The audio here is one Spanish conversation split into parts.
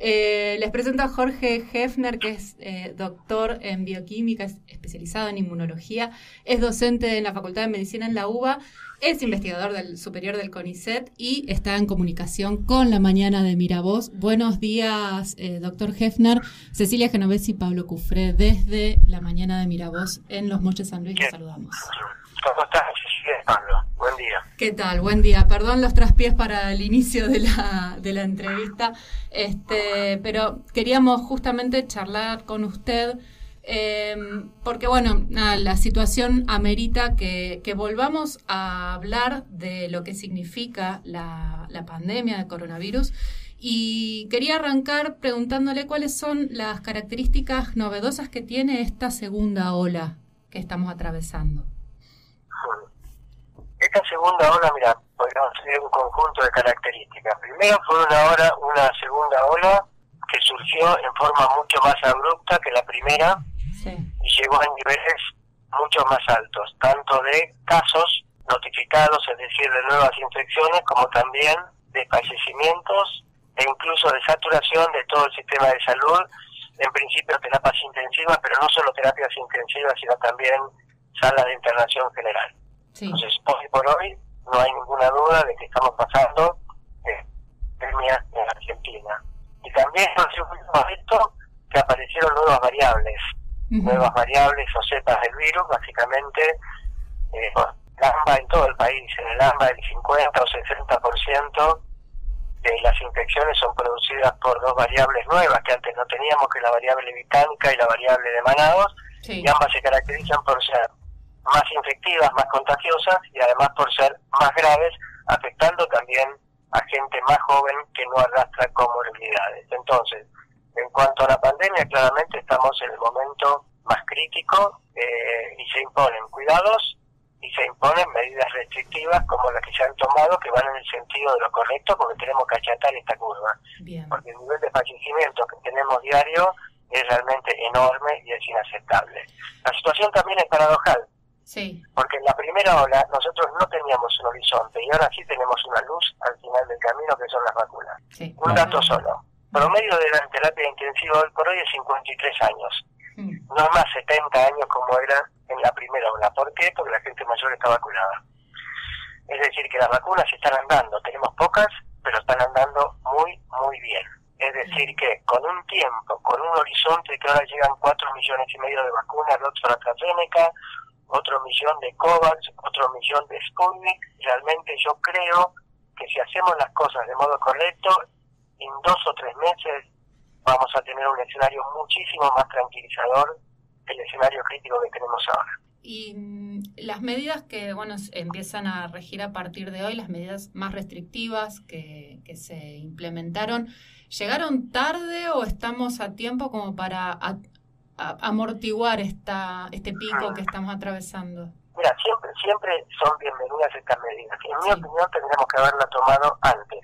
Eh, les presento a Jorge Hefner, que es eh, doctor en bioquímica, es especializado en inmunología, es docente en la Facultad de Medicina en la UBA, es investigador del superior del CONICET y está en comunicación con la mañana de Miravoz. Buenos días, eh, doctor Hefner. Cecilia Genovesi y Pablo Cufré, desde la mañana de Miravoz en Los Moches San Luis, les saludamos. ¿Cómo estás, Cecilia Pablo? Buen día. ¿Qué tal? Buen día. Perdón los traspiés para el inicio de la, de la entrevista, este, pero queríamos justamente charlar con usted. Eh, porque bueno, la situación amerita que, volvamos a hablar de lo que significa la, la pandemia de coronavirus y quería arrancar preguntándole cuáles son las características novedosas que tiene esta segunda ola que estamos atravesando. Esta segunda ola, mira, podríamos tener un conjunto de características. Primero fue una hora, una segunda ola que surgió en forma mucho más abrupta que la primera y llegó a niveles mucho más altos, tanto de casos notificados, es decir, de nuevas infecciones, como también de fallecimientos e incluso de saturación de todo el sistema de salud, en principio terapias intensivas, pero no solo terapias intensivas, sino también salas de internación general. Entonces, hoy por hoy no hay ninguna duda de que estamos pasando eh, pandemia en Argentina. Y también nos esto que aparecieron nuevas variables, nuevas variables o cepas del virus, básicamente eh, AMBA en todo el país, en el AMBA el 50 o 60% de las infecciones son producidas por dos variables nuevas que antes no teníamos, que la variable británica y la variable de manados, y ambas se caracterizan por ser más infectivas, más contagiosas y además por ser más graves, afectando también a gente más joven que no arrastra comorbilidades. Entonces, en cuanto a la pandemia, claramente estamos en el momento más crítico eh, y se imponen cuidados y se imponen medidas restrictivas como las que se han tomado que van en el sentido de lo correcto porque tenemos que achatar esta curva. Porque el nivel de fallecimientos que tenemos diario es realmente enorme y es inaceptable. La situación también es paradojal Sí. Porque en la primera ola nosotros no teníamos un horizonte y ahora sí tenemos una luz al final del camino que son las vacunas. Un dato solo. Promedio de la terapia intensiva hoy por hoy es 53 años. Mm. No más 70 años como era en la primera ola. ¿Por qué? Porque la gente mayor está vacunada. Es decir, que las vacunas están andando. Tenemos pocas, pero están andando muy, muy bien. Es decir, que con un tiempo, con un horizonte que ahora llegan 4 millones y medio de vacunas de AstraZeneca, otro millón de COVAX, otro millón de Sputnik. Realmente yo creo que si hacemos las cosas de modo correcto, dos o tres meses vamos a tener un escenario muchísimo más tranquilizador que el escenario crítico que tenemos ahora. Y mm, las medidas que bueno empiezan a regir a partir de hoy, las medidas más restrictivas que, que se implementaron, ¿llegaron tarde o estamos a tiempo como para amortiguar esta, este pico que estamos atravesando? Mira, siempre, siempre son bienvenidas estas medidas. En mi opinión tendríamos que haberla tomado. Antes,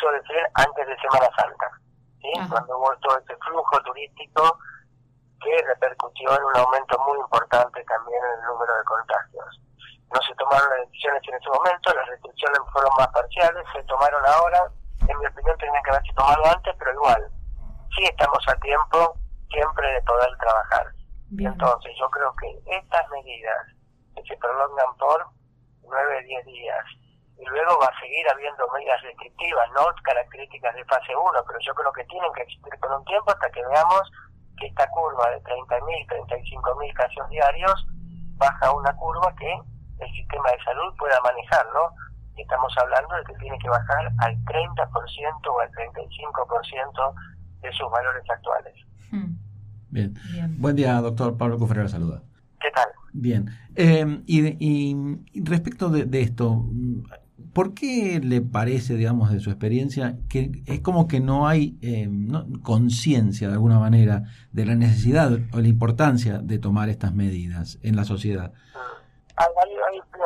es incluso decir, antes de Semana Santa. ¿sí? Cuando hubo todo este flujo turístico que repercutió en un aumento muy importante también en el número de contagios. No se tomaron las decisiones en ese momento, las restricciones fueron más parciales, se tomaron ahora, en mi opinión tendrían que haberse tomado antes, pero igual, sí estamos a tiempo siempre de poder trabajar. Entonces yo creo que estas medidas que se prolongan por nueve, diez días, y luego va a seguir habiendo medidas restrictivas, no características de fase 1, pero yo creo que tienen que existir por un tiempo hasta que veamos que esta curva de 30.000, 35.000 casos diarios baja a una curva que el sistema de salud pueda manejar, ¿no? Y estamos hablando de que tiene que bajar al 30% o al 35% de sus valores actuales. Hmm. Bien. Buen día, doctor Pablo Cufrera, saluda. ¿Qué tal? Bien. Eh, y, respecto de, esto, ¿por qué le parece, digamos, de su experiencia, que es como que no hay eh, conciencia, de alguna manera, de la necesidad o la importancia de tomar estas medidas en la sociedad?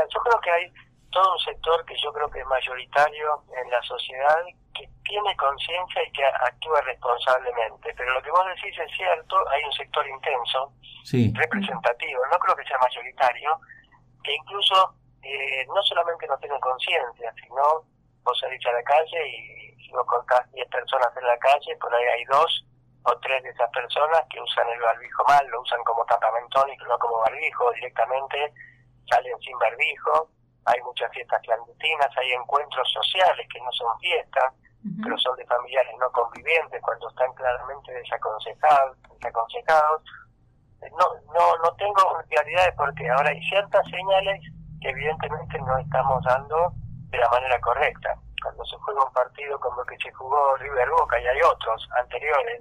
yo creo que hay todo un sector que yo creo que es mayoritario en la sociedad que tiene conciencia y que actúa responsablemente. Pero lo que vos decís es cierto, hay un sector intenso, representativo, no creo que sea mayoritario, que incluso eh, no solamente no tiene conciencia, sino vos salís a la calle y si vos contás 10 personas en la calle, por ahí hay dos o tres de esas personas que usan el barbijo mal, lo usan como tapamentón y no como barbijo, directamente salen sin barbijo, hay muchas fiestas clandestinas, hay encuentros sociales que no son fiestas, pero son de familiares no convivientes cuando están claramente desaconsejados. desaconsejados. No, no, no tengo claridad de por qué. Ahora hay ciertas señales que evidentemente no estamos dando de la manera correcta. Cuando se juega un partido como el que se jugó River Boca y hay otros anteriores,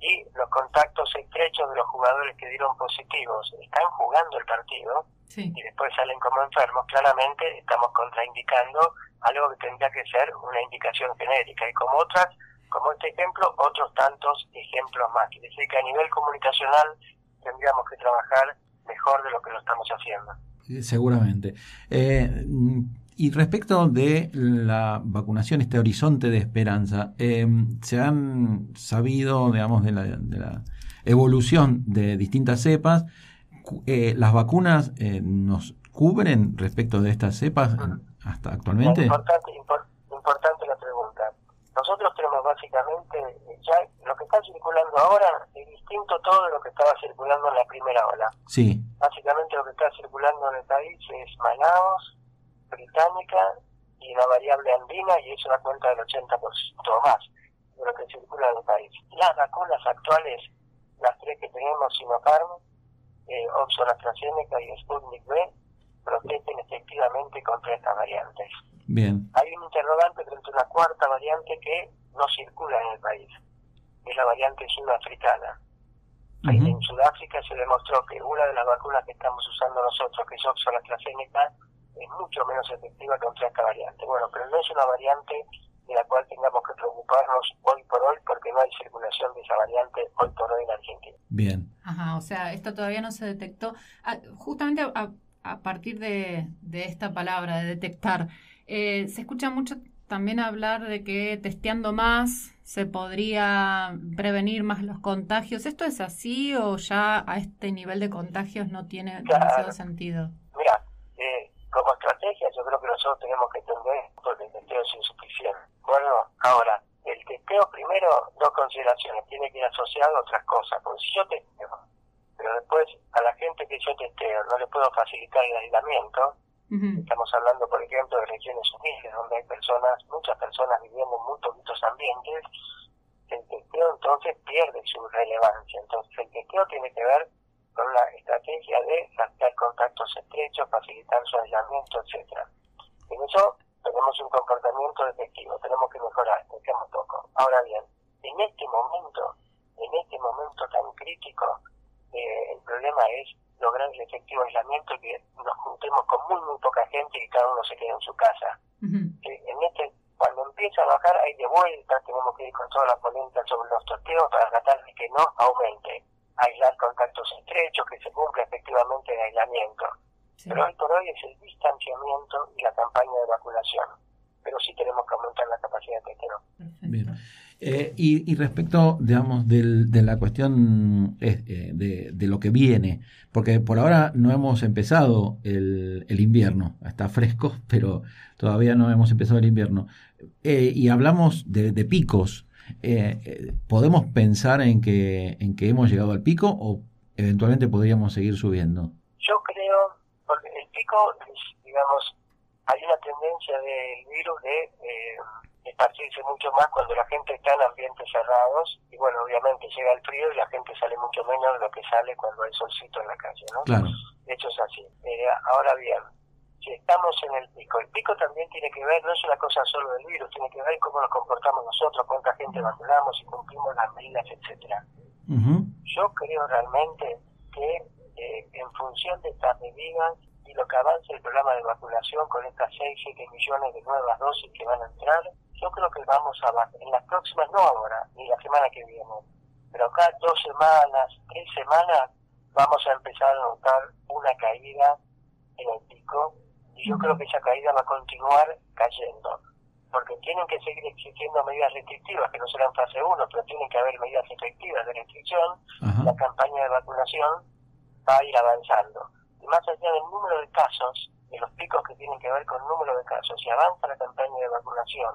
y los contactos estrechos de los jugadores que dieron positivos están jugando el partido y después salen como enfermos, claramente estamos contraindicando algo que tendría que ser una indicación genérica. Y como otras, como este ejemplo, otros tantos ejemplos más. Quiere decir que a nivel comunicacional tendríamos que trabajar mejor de lo que lo estamos haciendo. Seguramente. Eh, y respecto de la vacunación, este horizonte de esperanza, eh, ¿se han sabido, digamos, de la, de la evolución de distintas cepas? Eh, ¿Las vacunas eh, nos cubren respecto de estas cepas hasta actualmente? Importante, importante la pregunta. Nosotros tenemos básicamente, ya lo que está circulando ahora es distinto todo de lo que estaba circulando en la primera ola. Sí. Básicamente lo que está circulando en el país es Manaos, británica y la variable andina y eso da cuenta del 80% o más de lo que circula en el país. Las vacunas actuales, las tres que tenemos, Sinopharm, eh, Oxford AstraZeneca y Sputnik B, protegen efectivamente contra estas variantes. Bien. Hay un interrogante frente a una cuarta variante que no circula en el país, es la variante sudafricana. En Sudáfrica se demostró que una de las vacunas que estamos usando nosotros, que es Oxford AstraZeneca, es mucho menos efectiva contra esta variante. Bueno, pero no es una variante de la cual tengamos que preocuparnos hoy por hoy porque no hay circulación de esa variante hoy por hoy en Argentina. Bien. Ajá, o sea, esto todavía no se detectó. Ah, justamente a, a, partir de, de, esta palabra, de detectar, eh, se escucha mucho también hablar de que testeando más se podría prevenir más los contagios. ¿Esto es así o ya a este nivel de contagios no tiene demasiado sentido? Mira, eh, como estrategia yo creo que nosotros tenemos que entender porque el testeo es insuficiente. Bueno, ahora, el testeo primero, dos consideraciones, tiene que ir asociado a otras cosas, porque si yo testeo, pero después a la gente que yo testeo no le puedo facilitar el aislamiento, estamos hablando por ejemplo de regiones humildes donde hay personas, muchas personas viviendo en muy poquitos ambientes, el testeo entonces pierde su relevancia, entonces el testeo tiene que ver con la estrategia de rastrear contactos estrechos, facilitar su aislamiento, etcétera. En eso tenemos un comportamiento detectivo, tenemos que mejorar, dejemos poco. Ahora bien, en este momento, en este momento tan crítico, eh, el problema es lograr el efectivo aislamiento y que nos juntemos con muy muy poca gente y cada uno se quede en su casa. Eh, en este cuando empieza a bajar, ahí de vuelta tenemos que ir con toda la polenta sobre los testeos para tratar de que no aumente aislar contactos estrechos, que se cumpla efectivamente el aislamiento. Pero hoy por hoy es el distanciamiento y la campaña de vacunación. Pero sí tenemos que aumentar la capacidad de testeo. Bien. Eh, y, respecto, digamos, de la cuestión eh, de, de, lo que viene, porque por ahora no hemos empezado el, el invierno, está fresco, pero todavía no hemos empezado el invierno. Eh, y hablamos de, de picos. Eh, eh, ¿podemos pensar en que, en que hemos llegado al pico o eventualmente podríamos seguir subiendo? Yo creo, porque el pico, digamos, hay una tendencia del virus de eh, esparcirse mucho más cuando la gente está en ambientes cerrados y bueno, obviamente llega el frío y la gente sale mucho menos de lo que sale cuando hay solcito en la calle, ¿no? Claro. De hecho es así. Eh, ahora bien, si estamos en el pico. El pico también tiene que ver, no es una cosa solo del virus, tiene que ver cómo nos comportamos nosotros, cuánta gente vacunamos y cumplimos las medidas, etcétera. Yo creo realmente que eh, en función de estas medidas y lo que avance el programa de vacunación con estas 6, 7 millones de nuevas dosis que van a entrar, yo creo que vamos a, en las próximas, no ahora, ni la semana que viene, pero acá dos semanas, tres semanas, vamos a empezar a notar una caída en el pico y yo creo que esa caída va a continuar cayendo, porque tienen que seguir existiendo medidas restrictivas, que no serán fase 1, pero tienen que haber medidas efectivas de restricción, la campaña de vacunación va a ir avanzando. Y más allá del número de casos, de los picos que tienen que ver con el número de casos, si avanza la campaña de vacunación,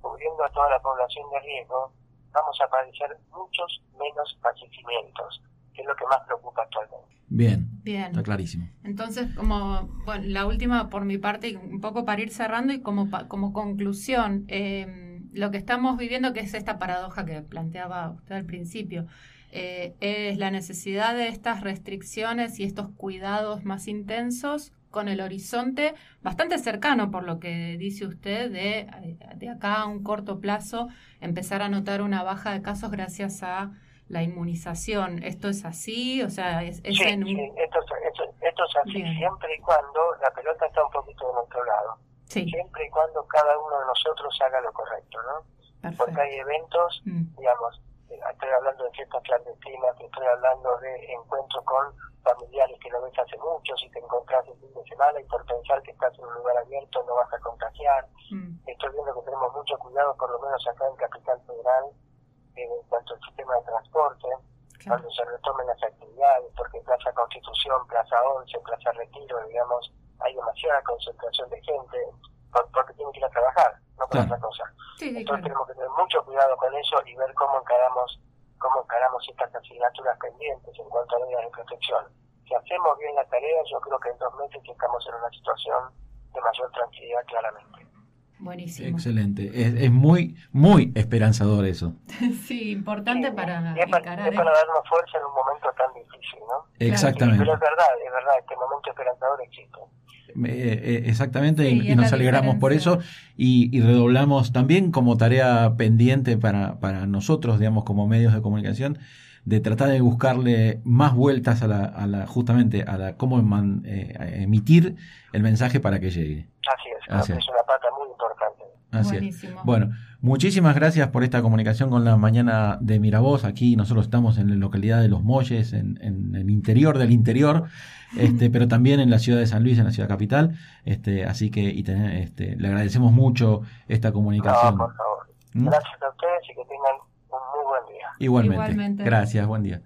cubriendo a toda la población de riesgo, vamos a padecer muchos menos fallecimientos, que es lo que más preocupa actualmente. Bien, Bien. está clarísimo. Entonces, como bueno, la última por mi parte, un poco para ir cerrando y como, como conclusión, eh, lo que estamos viviendo, que es esta paradoja que planteaba usted al principio, eh, es la necesidad de estas restricciones y estos cuidados más intensos con el horizonte bastante cercano, por lo que dice usted, de, de acá a un corto plazo empezar a notar una baja de casos gracias a la inmunización. ¿Esto es así? O sea, es, sí, en un... sí, esto, es así siempre y cuando la pelota está un poquito de nuestro lado. Siempre y cuando cada uno de nosotros haga lo correcto, ¿no? Porque hay eventos, mm. digamos, eh, estoy hablando de fiestas clandestinas, estoy hablando de encuentros con familiares que no ves hace mucho, si te encontrás el fin de semana y por pensar que estás en un lugar abierto no vas a contagiar. Mm. Estoy viendo que tenemos mucho cuidado, por lo menos acá en Capital Federal, en cuanto al sistema de transporte, cuando se retomen las actividades, porque Plaza Constitución, Plaza 11, Plaza Retiro, digamos, hay demasiada concentración de gente porque tienen que ir a trabajar, no por otra cosa. Entonces tenemos que tener mucho cuidado con eso y ver cómo encaramos cómo encaramos estas asignaturas pendientes en cuanto a medidas de protección. Si hacemos bien la tarea, yo creo que en dos meses estamos en una situación de mayor tranquilidad claramente. Buenísimo. Excelente. Es, muy, muy esperanzador eso. sí, importante para es para, es para darnos fuerza en un momento tan difícil, ¿no? Exactamente. Pero es verdad, es verdad, este momento esperanzador existe. Eh, eh, exactamente, y, nos alegramos por eso y, redoblamos también como tarea pendiente para, para nosotros, digamos, como medios de comunicación, de tratar de buscarle más vueltas a la, a la justamente a la cómo eh, emitir el mensaje para que llegue. Así es, es una pata muy importante. Así es. Bueno, muchísimas gracias por esta comunicación con la mañana de Miravoz. Aquí nosotros estamos en la localidad de Los Molles, en, en el interior del interior este, pero también en la ciudad de San Luis, en la ciudad capital. Este, así que y este, le agradecemos mucho esta comunicación. por favor. ¿Mm? Gracias a ustedes y que tengan un muy buen día. Igualmente. Igualmente. Gracias, buen día.